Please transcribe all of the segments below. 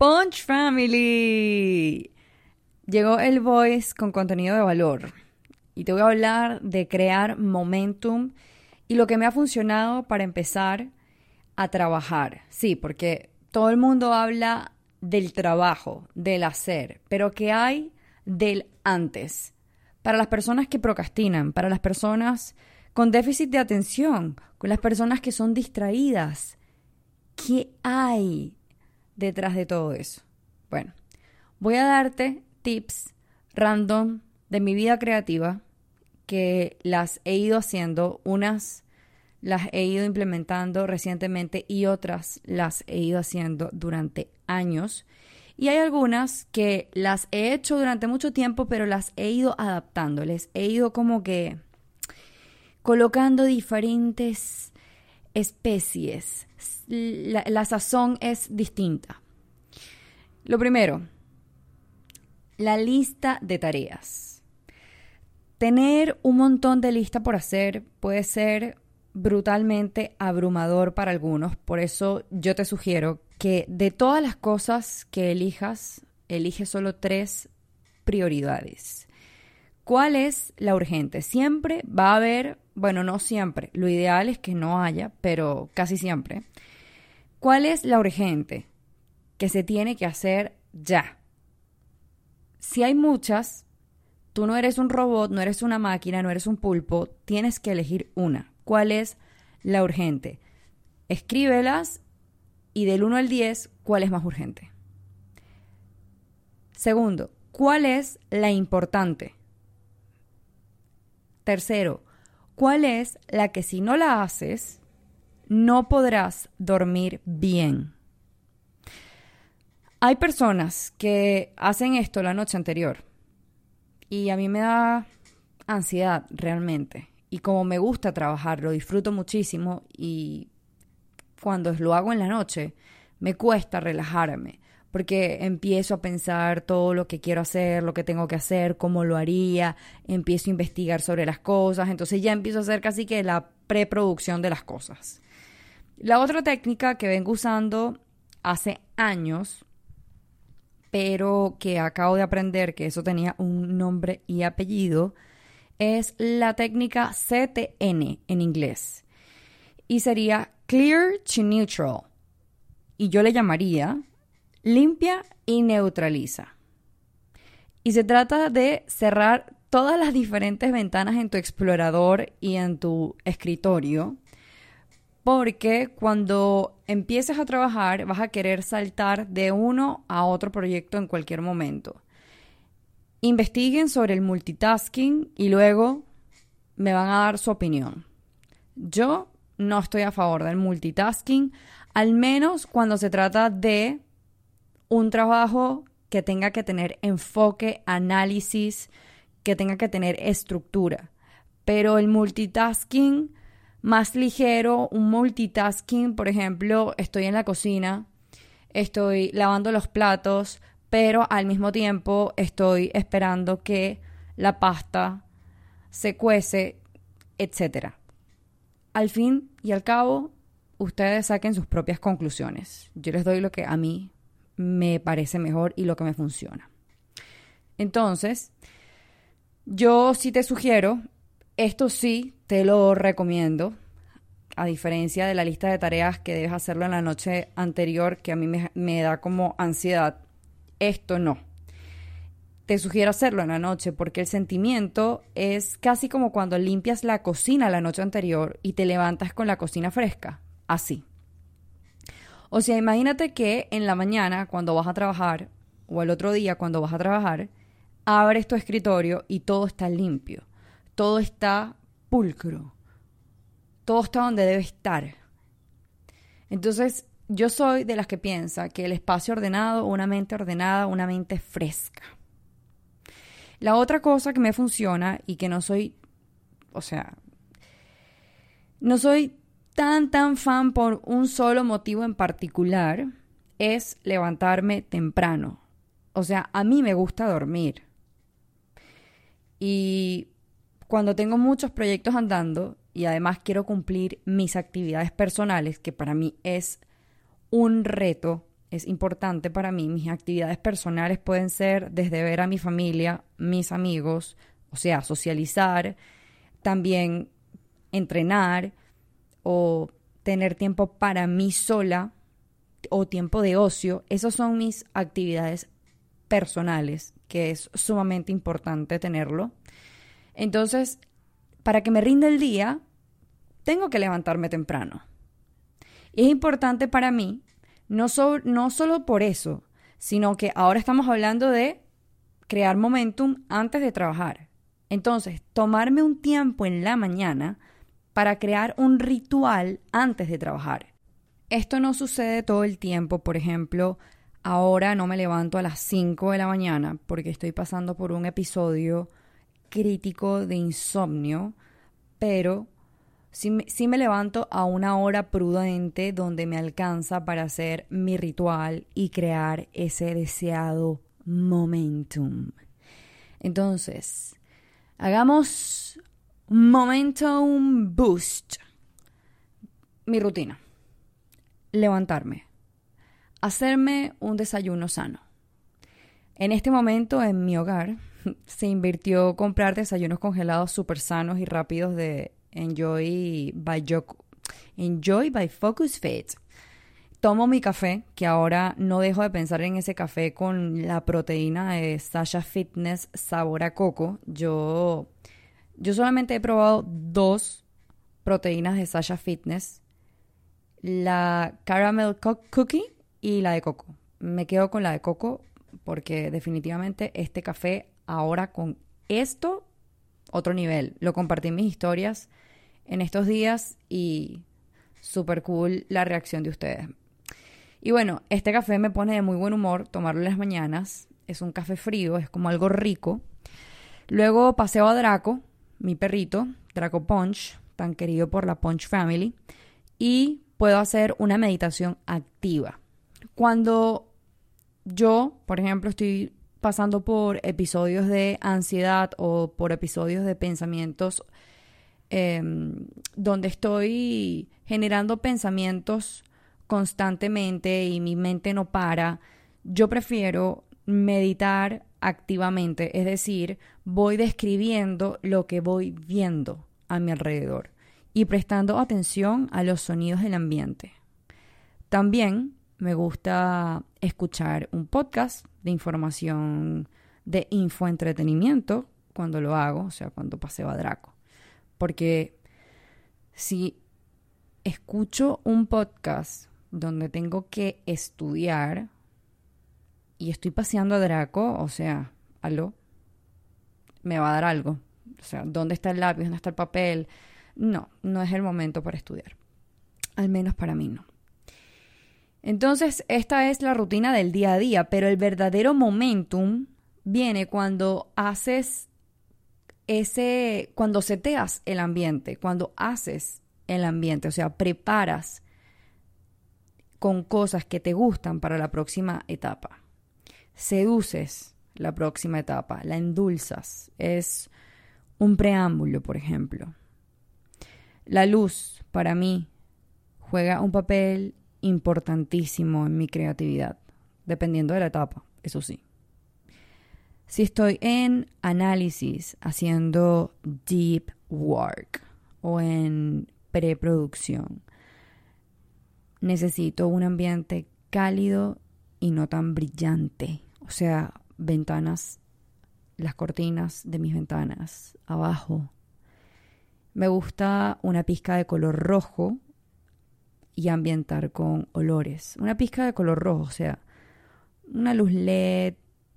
Punch Family. Llegó el Voice con contenido de valor y te voy a hablar de crear momentum y lo que me ha funcionado para empezar a trabajar. Sí, porque todo el mundo habla del trabajo, del hacer, pero ¿qué hay del antes? Para las personas que procrastinan, para las personas con déficit de atención, con las personas que son distraídas, ¿qué hay detrás de todo eso? Bueno, voy a darte tips random de mi vida creativa que las he ido haciendo, unas las he ido implementando recientemente y otras las he ido haciendo durante años. Y hay algunas que las he hecho durante mucho tiempo, pero las he ido adaptando, les he ido como que colocando diferentes especies. La, sazón es distinta. Lo primero, la lista de tareas. Tener un montón de lista por hacer puede ser brutalmente abrumador para algunos, por eso yo te sugiero que de todas las cosas que elijas, elige solo tres prioridades. ¿Cuál es la urgente? Siempre va a haber, bueno, no siempre, lo ideal es que no haya, pero casi siempre. ¿Cuál es la urgente? Que se tiene que hacer ya. Si hay muchas, tú no eres un robot, no eres una máquina, no eres un pulpo, tienes que elegir una cuál es la urgente. Escríbelas y del 1 al 10, cuál es más urgente. Segundo, ¿cuál es la importante? Tercero, ¿cuál es la que si no la haces, no podrás dormir bien? Hay personas que hacen esto la noche anterior y a mí me da ansiedad realmente y como me gusta trabajar, lo disfruto muchísimo y cuando lo hago en la noche me cuesta relajarme porque empiezo a pensar todo lo que quiero hacer, lo que tengo que hacer, cómo lo haría, empiezo a investigar sobre las cosas, entonces ya empiezo a hacer casi que la preproducción de las cosas. La otra técnica que vengo usando hace años, pero que acabo de aprender que eso tenía un nombre y apellido, es la técnica CTN en inglés. Y sería Clear to Neutral. Y yo le llamaría limpia y neutraliza. Y se trata de cerrar todas las diferentes ventanas en tu explorador y en tu escritorio. Porque cuando empieces a trabajar vas a querer saltar de uno a otro proyecto en cualquier momento investiguen sobre el multitasking y luego me van a dar su opinión. Yo no estoy a favor del multitasking, al menos cuando se trata de un trabajo que tenga que tener enfoque, análisis, que tenga que tener estructura. Pero el multitasking más ligero, un multitasking, por ejemplo, estoy en la cocina, estoy lavando los platos, pero al mismo tiempo estoy esperando que la pasta se cuece, etc. Al fin y al cabo, ustedes saquen sus propias conclusiones. Yo les doy lo que a mí me parece mejor y lo que me funciona. Entonces, yo sí te sugiero, esto sí te lo recomiendo, a diferencia de la lista de tareas que debes hacerlo en la noche anterior, que a mí me, me da como ansiedad esto no. Te sugiero hacerlo en la noche porque el sentimiento es casi como cuando limpias la cocina la noche anterior y te levantas con la cocina fresca. Así. O sea, imagínate que en la mañana cuando vas a trabajar o el otro día cuando vas a trabajar, abres tu escritorio y todo está limpio. Todo está pulcro. Todo está donde debe estar. Entonces, yo soy de las que piensa que el espacio ordenado, una mente ordenada, una mente fresca. La otra cosa que me funciona y que no soy, o sea, no soy tan, tan fan por un solo motivo en particular, es levantarme temprano. O sea, a mí me gusta dormir. Y cuando tengo muchos proyectos andando y además quiero cumplir mis actividades personales, que para mí es un reto es importante para mí. Mis actividades personales pueden ser desde ver a mi familia, mis amigos, o sea, socializar, también entrenar o tener tiempo para mí sola o tiempo de ocio. Esas son mis actividades personales, que es sumamente importante tenerlo. Entonces, para que me rinda el día, tengo que levantarme temprano. Y es importante para mí, no, no solo por eso, sino que ahora estamos hablando de crear momentum antes de trabajar. Entonces, tomarme un tiempo en la mañana para crear un ritual antes de trabajar. Esto no sucede todo el tiempo, por ejemplo, ahora no me levanto a las 5 de la mañana porque estoy pasando por un episodio crítico de insomnio, pero sí, me levanto a una hora prudente donde me alcanza para hacer mi ritual y crear ese deseado momentum. Entonces, hagamos momentum boost. Mi rutina. Levantarme. Hacerme un desayuno sano. En este momento en mi hogar se invirtió comprar desayunos congelados súper sanos y rápidos de Enjoy by, Enjoy by Focus Fit. Tomo mi café, que ahora no dejo de pensar en ese café con la proteína de Sasha Fitness sabor a coco. Yo, yo solamente he probado dos proteínas de Sasha Fitness. La caramel cookie y la de coco. Me quedo con la de coco porque definitivamente este café ahora con esto, otro nivel. Lo compartí en mis historias en estos días y súper cool la reacción de ustedes. Y bueno, este café me pone de muy buen humor tomarlo en las mañanas. Es un café frío, es como algo rico. Luego paseo a Draco, mi perrito, Draco Punch, tan querido por la Punch Family, y puedo hacer una meditación activa. Cuando yo, por ejemplo, estoy pasando por episodios de ansiedad o por episodios de pensamientos em, donde estoy generando pensamientos constantemente y mi mente no para, yo prefiero meditar activamente, es decir, voy describiendo lo que voy viendo a mi alrededor y prestando atención a los sonidos del ambiente. También me gusta escuchar un podcast de información de infoentretenimiento cuando lo hago, o sea, cuando paseo a Draco. Porque si escucho un podcast donde tengo que estudiar y estoy paseando a Draco, o sea, aló, me va a dar algo. O sea, ¿dónde está el lápiz? ¿Dónde está el papel? No, no es el momento para estudiar. Al menos para mí no. Entonces, esta es la rutina del día a día, pero el verdadero momentum viene cuando haces ese, cuando seteas el ambiente, cuando haces el ambiente, o sea, preparas con cosas que te gustan para la próxima etapa. Seduces la próxima etapa, la endulzas. Es un preámbulo, por ejemplo. La luz, para mí, juega un papel importantísimo en mi creatividad, dependiendo de la etapa, eso sí. Si estoy en análisis, haciendo deep work o en preproducción, necesito un ambiente cálido y no tan brillante. O sea, ventanas, las cortinas de mis ventanas, abajo. Me gusta una pizca de color rojo y ambientar con olores. Una pizca de color rojo, o sea, una luz LED,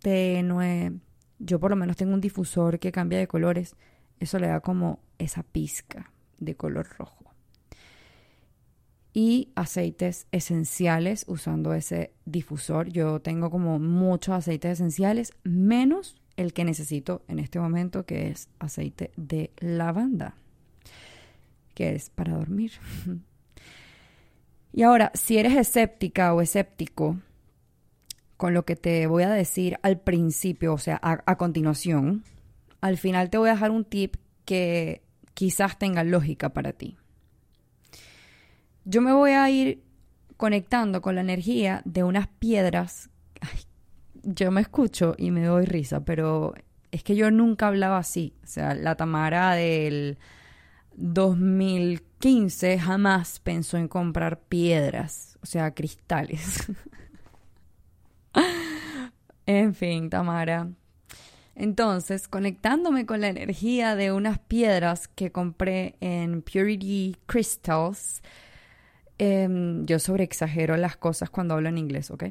tenue. Yo por lo menos tengo un difusor que cambia de colores. Eso le da como esa pizca de color rojo. Y aceites esenciales usando ese difusor. Yo tengo como muchos aceites esenciales, menos el que necesito en este momento, que es aceite de lavanda, que es para dormir. Y ahora, si eres escéptica o escéptico con lo que te voy a decir al principio, o sea, a, continuación, al final te voy a dejar un tip que quizás tenga lógica para ti. Yo me voy a ir conectando con la energía de unas piedras. yo me escucho y me doy risa, pero es que yo nunca hablaba así. O sea, la Tamara del 2015 jamás pensó en comprar piedras, o sea, cristales. en fin, Tamara. Entonces, conectándome con la energía de unas piedras que compré en Purity Crystals, em, yo sobreexagero las cosas cuando hablo en inglés, ¿ok?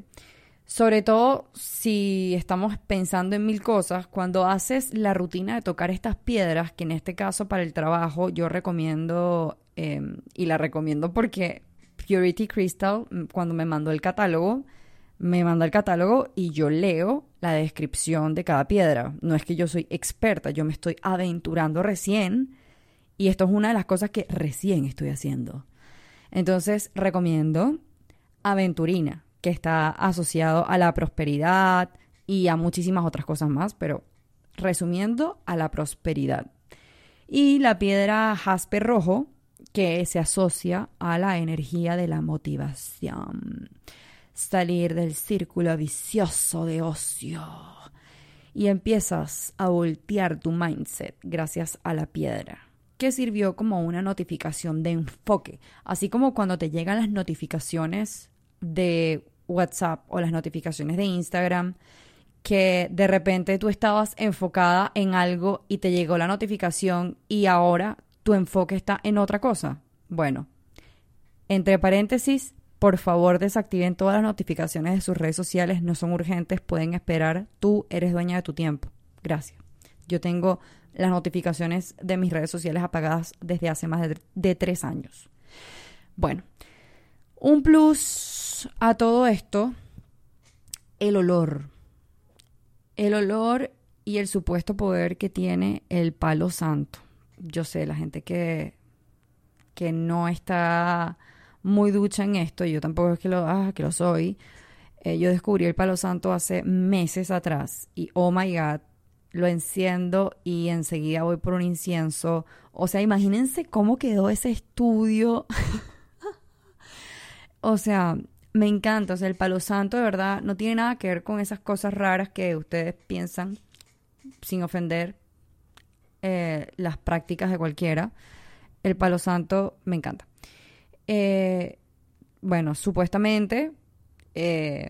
Sobre todo si estamos pensando en mil cosas, cuando haces la rutina de tocar estas piedras, que en este caso para el trabajo yo recomiendo, em, y la recomiendo porque Purity Crystal, mm, cuando me mandó el catálogo, me manda el catálogo y yo leo la descripción de cada piedra. No es que yo soy experta, yo me estoy aventurando recién y esto es una de las cosas que recién estoy haciendo. Entonces recomiendo Aventurina que está asociado a la prosperidad y a muchísimas otras cosas más, pero resumiendo, a la prosperidad. Y la piedra jaspe rojo, que se asocia a la energía de la motivación. Salir del círculo vicioso de ocio. Y empiezas a voltear tu mindset gracias a la piedra que sirvió como una notificación de enfoque, así como cuando te llegan las notificaciones de WhatsApp o las notificaciones de Instagram que de repente tú estabas enfocada en algo y te llegó la notificación y ahora tu enfoque está en otra cosa. Bueno, entre paréntesis, por favor desactiven todas las notificaciones de sus redes sociales, no son urgentes, pueden esperar, tú eres dueña de tu tiempo. Gracias. Yo tengo las notificaciones de mis redes sociales apagadas desde hace más de, de tres años. Bueno, un plus a todo esto, el olor. El olor y el supuesto poder que tiene el palo santo. Yo sé, la gente que, que no está muy ducha en esto, yo tampoco es que lo, ah, que lo soy. Eh, yo descubrí el palo santo hace meses atrás y oh my god, lo enciendo y enseguida voy por un incienso. O sea, imagínense cómo quedó ese estudio. o sea, me encanta, o sea, el palo santo de verdad no tiene nada que ver con esas cosas raras que ustedes piensan, sin ofender eh, las prácticas de cualquiera. El palo santo me encanta. Eh, bueno, supuestamente eh,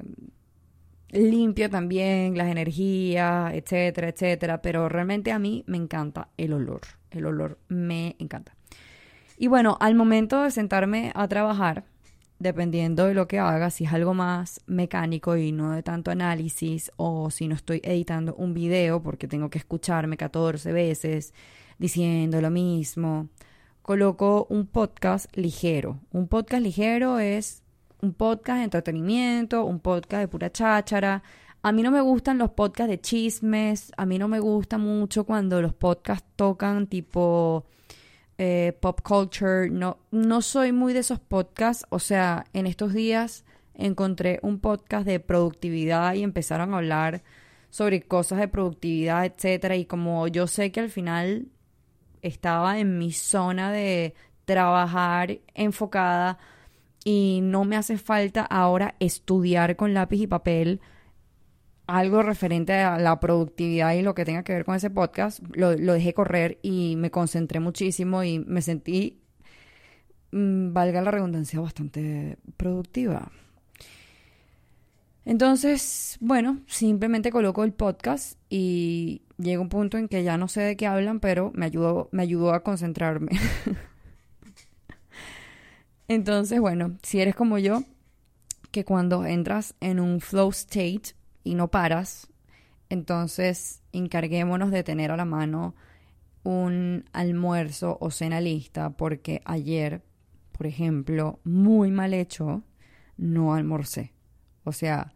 limpio también las energías, etcétera, etcétera, pero realmente a mí me encanta el olor. El olor me encanta. Y bueno, al momento de sentarme a trabajar, dependiendo de lo que haga, si es algo más mecánico y no de tanto análisis, o si no estoy editando un video porque tengo que escucharme 14 veces diciendo lo mismo, coloco un podcast ligero. Un podcast ligero es un podcast de entretenimiento, un podcast de pura cháchara. A mí no me gustan los podcasts de chismes, a mí no me gusta mucho cuando los podcasts tocan tipo eh, pop culture. No, no soy muy de esos podcasts. O sea, en estos días encontré un podcast de productividad y empezaron a hablar sobre cosas de productividad, etcétera. Y como yo sé que al final estaba en mi zona de trabajar enfocada y no me hace falta ahora estudiar con lápiz y papel algo referente a la productividad y lo que tenga que ver con ese podcast, lo, dejé correr y me concentré muchísimo y me sentí, mm, valga la redundancia, bastante productiva. Entonces, bueno, simplemente coloco el podcast y llega un punto en que ya no sé de qué hablan, pero me ayudó, me ayudó a concentrarme. Entonces, bueno, si eres como yo, que cuando entras en un flow state, y no paras, entonces encarguémonos de tener a la mano un almuerzo o cena lista porque ayer, por ejemplo, muy mal hecho, no almorcé. O sea,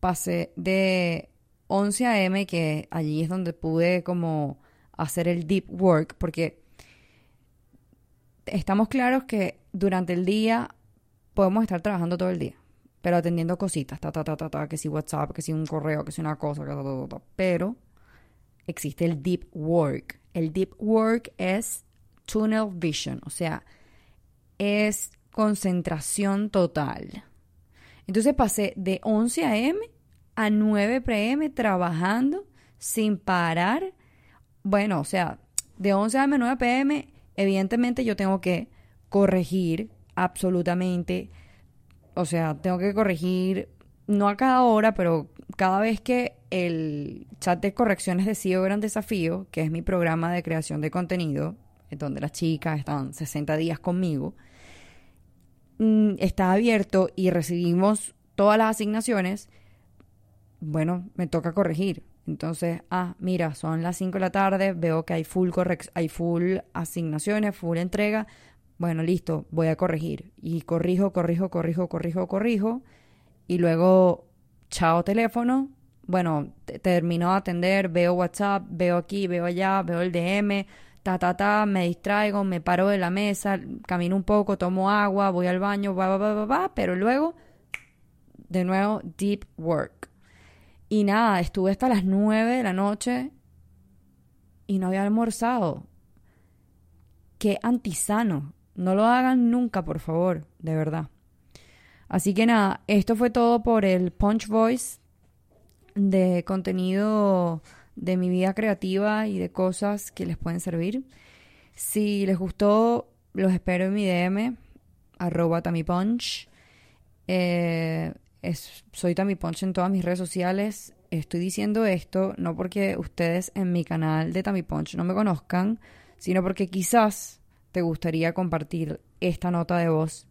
pasé de 11 a.m., que allí es donde pude como hacer el deep work, porque estamos claros que durante el día podemos estar trabajando todo el día pero atendiendo cositas, ta, ta, ta, ta, ta, que si WhatsApp, que si un correo, que si una cosa, pero existe el deep work. El deep work es tunnel vision, o sea, es concentración total. Entonces pasé de 11 a.m. a 9 p.m. trabajando sin parar. Bueno, o sea, de 11 a.m. a 9 p.m. evidentemente yo tengo que corregir absolutamente. O sea, tengo que corregir, no a cada hora, pero cada vez que el chat de correcciones de CEO Gran Desafío, que es mi programa de creación de contenido, donde las chicas están 60 días conmigo, mm, está abierto y recibimos todas las asignaciones, bueno, me toca corregir. Entonces, ah, mira, son las 5 de la tarde, veo que hay full, hay full asignaciones, full entrega. Bueno, listo, voy a corregir. Y corrijo, corrijo, corrijo, corrijo, corrijo. Y luego, chao teléfono. Bueno, termino de atender, veo WhatsApp, veo aquí, veo allá, veo el DM, ta, ta, ta, me distraigo, me paro de la mesa, camino un poco, tomo agua, voy al baño, va, va, va, va, va, pero luego, de nuevo, deep work. Y nada, estuve hasta las nueve de la noche y no había almorzado. Qué antisano. No lo hagan nunca, por favor, de verdad. Así que nada, esto fue todo por el Punch Voice de contenido de mi vida creativa y de cosas que les pueden servir. Si les gustó, los espero en mi DM, arroba tamipunch. Eh, soy Tammy Punch en todas mis redes sociales. Estoy diciendo esto no porque ustedes en mi canal de Tammy Punch no me conozcan, sino porque quizás te gustaría compartir esta nota de voz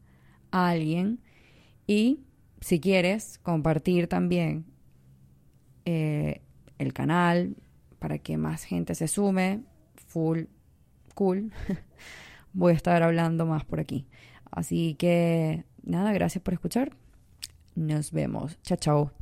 a alguien y si quieres compartir también eh, el canal para que más gente se sume, full cool, voy a estar hablando más por aquí. Así que nada, gracias por escuchar. Nos vemos. Chao, chao.